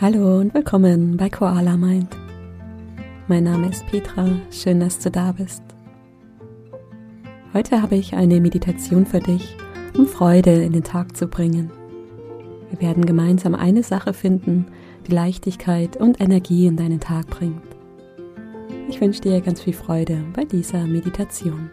Hallo und willkommen bei Koala Mind. Mein Name ist Petra, schön, dass du da bist. Heute habe ich eine Meditation für dich, um Freude in den Tag zu bringen. Wir werden gemeinsam eine Sache finden, die Leichtigkeit und Energie in deinen Tag bringt. Ich wünsche dir ganz viel Freude bei dieser Meditation.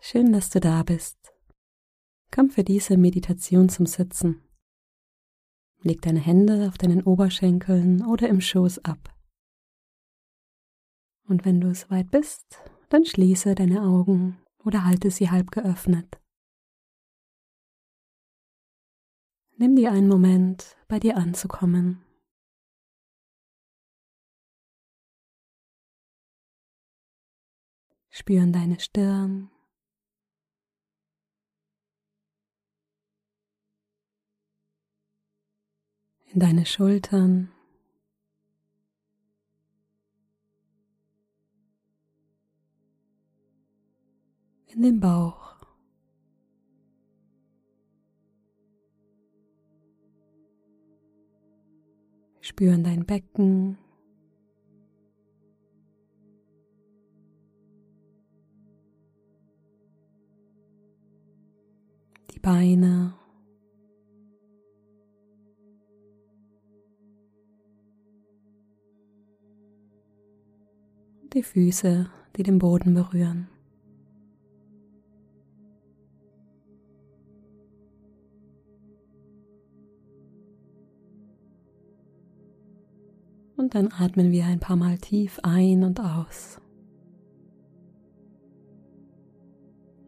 Schön, dass du da bist. Komm für diese Meditation zum Sitzen. Leg deine Hände auf deinen Oberschenkeln oder im Schoß ab. Und wenn du soweit bist, dann schließe deine Augen oder halte sie halb geöffnet. Nimm dir einen Moment, bei dir anzukommen. Spüren deine Stirn, in deine Schultern. In den Bauch. Spüren dein Becken. Die Beine. Die Füße, die den Boden berühren. Und dann atmen wir ein paar Mal tief ein und aus.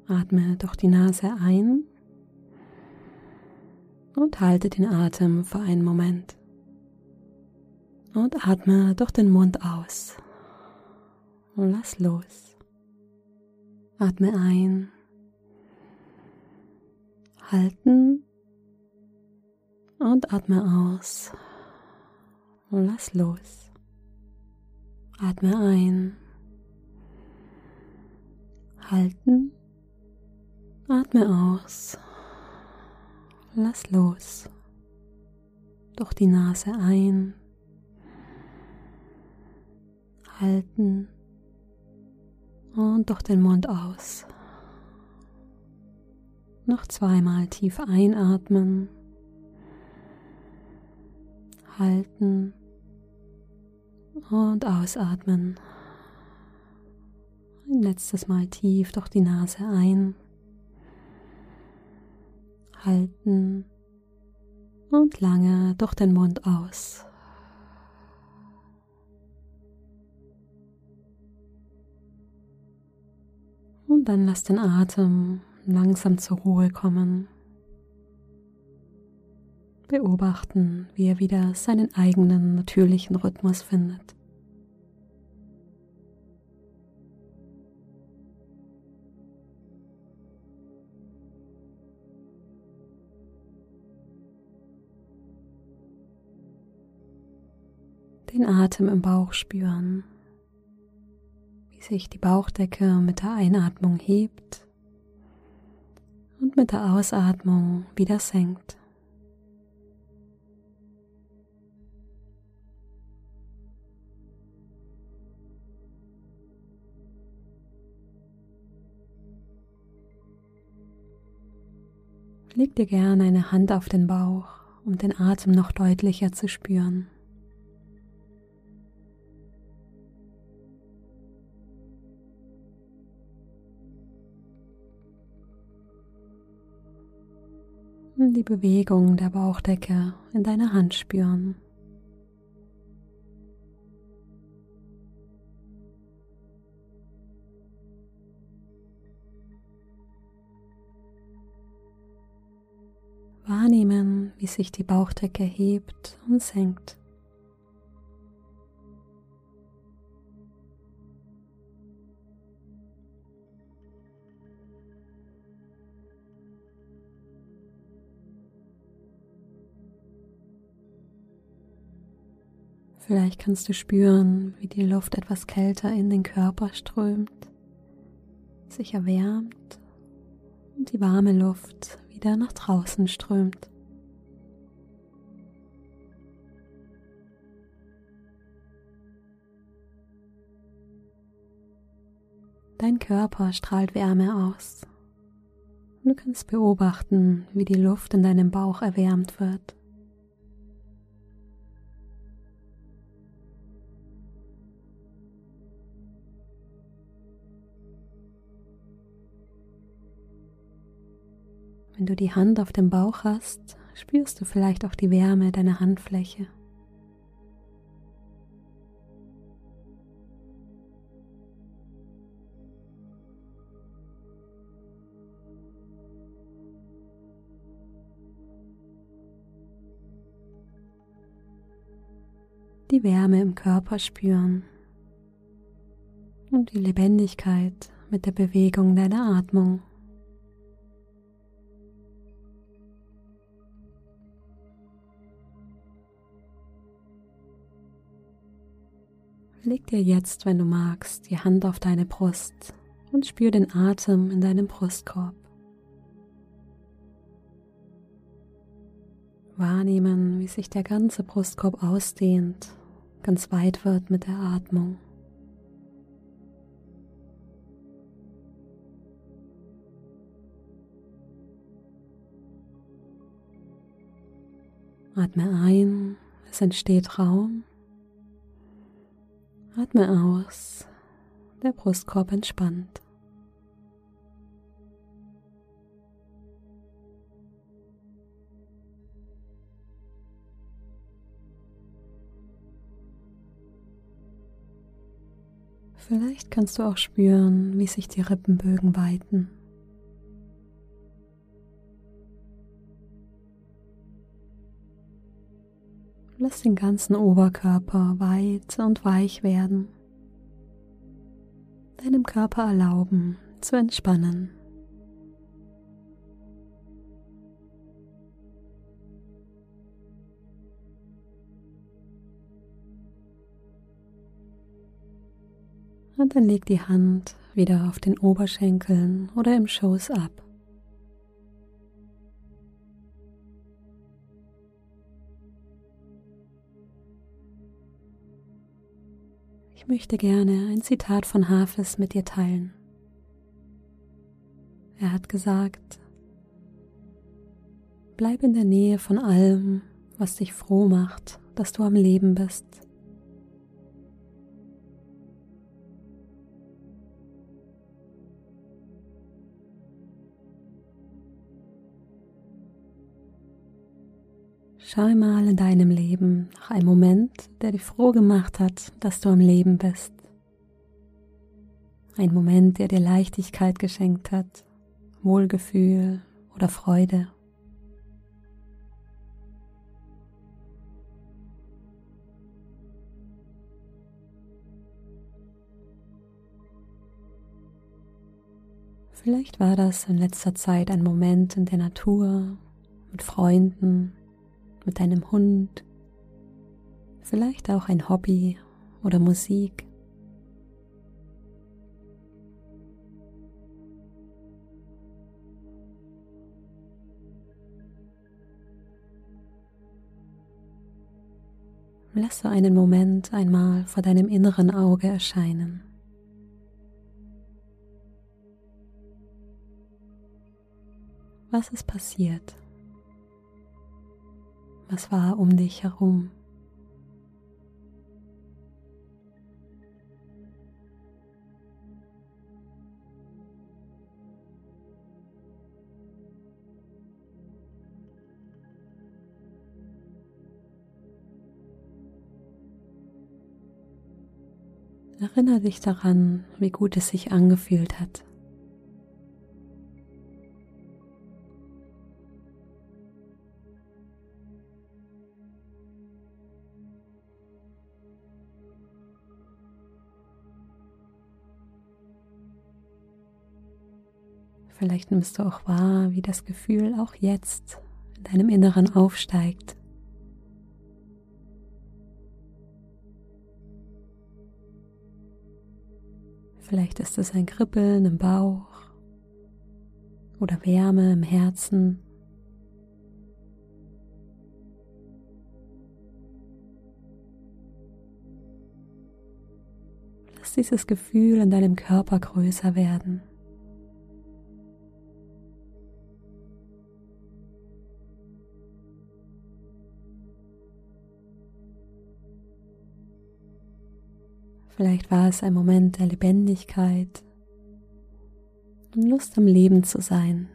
Atme durch die Nase ein und halte den Atem für einen Moment. Und atme durch den Mund aus und lass los. Atme ein, halten. Und atme aus. Und lass los. Atme ein, halten, atme aus, lass los. Durch die Nase ein, halten und durch den Mund aus. Noch zweimal tief einatmen, halten und ausatmen. Ein letztes Mal tief durch die Nase ein, halten und lange durch den Mund aus. Und dann lass den Atem langsam zur Ruhe kommen. Beobachten, wie er wieder seinen eigenen natürlichen Rhythmus findet. Den Atem im Bauch spüren sich die Bauchdecke mit der Einatmung hebt und mit der Ausatmung wieder senkt. Leg dir gerne eine Hand auf den Bauch, um den Atem noch deutlicher zu spüren. Die Bewegung der Bauchdecke in deiner Hand spüren. Wahrnehmen, wie sich die Bauchdecke hebt und senkt. Vielleicht kannst du spüren, wie die Luft etwas kälter in den Körper strömt, sich erwärmt und die warme Luft wieder nach draußen strömt. Dein Körper strahlt Wärme aus. Du kannst beobachten, wie die Luft in deinem Bauch erwärmt wird. Wenn du die Hand auf dem Bauch hast, spürst du vielleicht auch die Wärme deiner Handfläche. Die Wärme im Körper spüren und die Lebendigkeit mit der Bewegung deiner Atmung. Leg dir jetzt, wenn du magst, die Hand auf deine Brust und spür den Atem in deinem Brustkorb. Wahrnehmen, wie sich der ganze Brustkorb ausdehnt, ganz weit wird mit der Atmung. Atme ein, es entsteht Raum. Atme aus, der Brustkorb entspannt. Vielleicht kannst du auch spüren, wie sich die Rippenbögen weiten. Lass den ganzen Oberkörper weit und weich werden. Deinem Körper erlauben zu entspannen. Und dann leg die Hand wieder auf den Oberschenkeln oder im Schoß ab. Ich möchte gerne ein Zitat von Hafes mit dir teilen. Er hat gesagt, bleib in der Nähe von allem, was dich froh macht, dass du am Leben bist. Schau mal in deinem Leben nach einem Moment, der dich froh gemacht hat, dass du am Leben bist. Ein Moment, der dir Leichtigkeit geschenkt hat, Wohlgefühl oder Freude. Vielleicht war das in letzter Zeit ein Moment in der Natur, mit Freunden mit deinem Hund, vielleicht auch ein Hobby oder Musik. Lasse einen Moment einmal vor deinem inneren Auge erscheinen. Was ist passiert? Was war um dich herum? Erinnere dich daran, wie gut es sich angefühlt hat. Vielleicht nimmst du auch wahr, wie das Gefühl auch jetzt in deinem Inneren aufsteigt. Vielleicht ist es ein Kribbeln im Bauch oder Wärme im Herzen. Lass dieses Gefühl in deinem Körper größer werden. Vielleicht war es ein Moment der Lebendigkeit und Lust am Leben zu sein.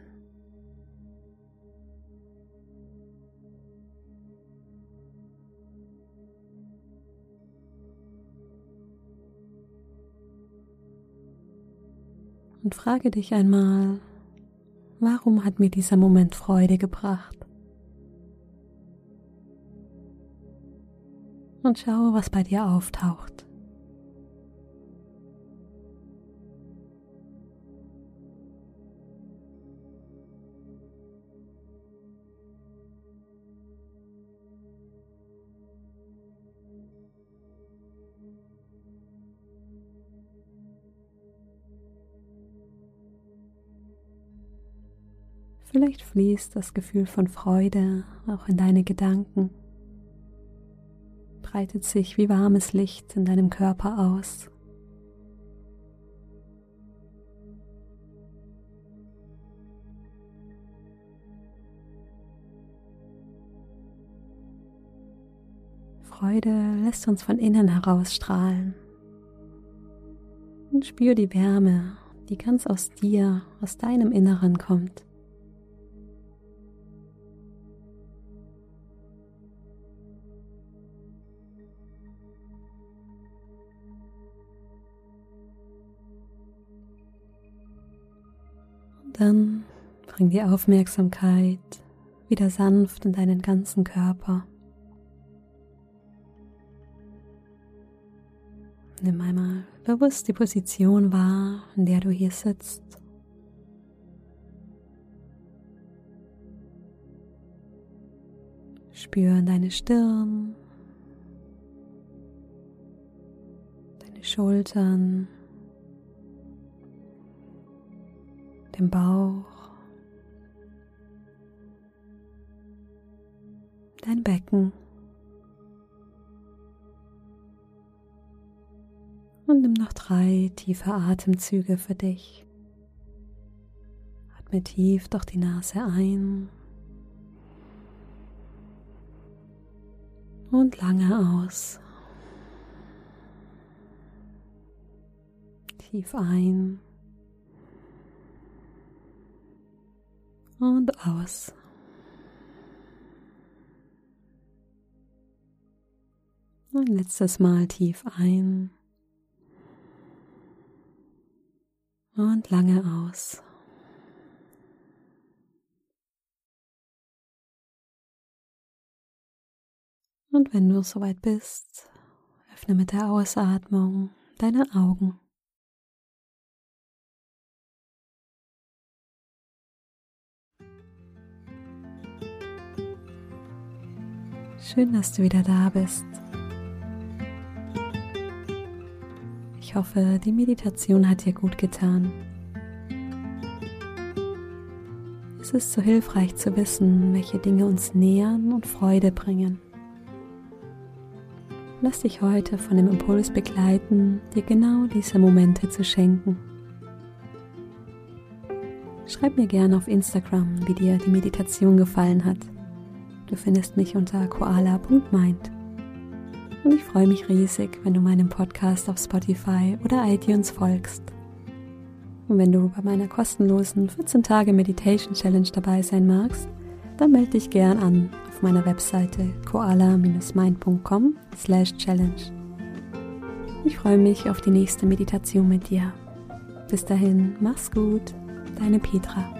Und frage dich einmal, warum hat mir dieser Moment Freude gebracht? Und schaue, was bei dir auftaucht. Vielleicht fließt das Gefühl von Freude auch in deine Gedanken, breitet sich wie warmes Licht in deinem Körper aus. Freude lässt uns von innen heraus strahlen. Und spür die Wärme, die ganz aus dir, aus deinem Inneren kommt. Dann bring die Aufmerksamkeit wieder sanft in deinen ganzen Körper. Nimm einmal bewusst die Position wahr, in der du hier sitzt. Spür deine Stirn, deine Schultern, dem Bauch, dein Becken und nimm noch drei tiefe Atemzüge für dich. Atme tief durch die Nase ein und lange aus. Tief ein und aus. Ein letztes Mal tief ein und lange aus. Und wenn du soweit bist, öffne mit der Ausatmung deine Augen. Schön, dass du wieder da bist. Ich hoffe, die Meditation hat dir gut getan. Es ist so hilfreich zu wissen, welche Dinge uns nähern und Freude bringen. Lass dich heute von dem Impuls begleiten, dir genau diese Momente zu schenken. Schreib mir gerne auf Instagram, wie dir die Meditation gefallen hat. Du findest mich unter koala.mind. Und ich freue mich riesig, wenn du meinem Podcast auf Spotify oder iTunes folgst. Und wenn du bei meiner kostenlosen 14 Tage Meditation Challenge dabei sein magst, dann melde dich gern an auf meiner Webseite koala-mind.com slash challenge. Ich freue mich auf die nächste Meditation mit dir. Bis dahin, mach's gut, deine Petra.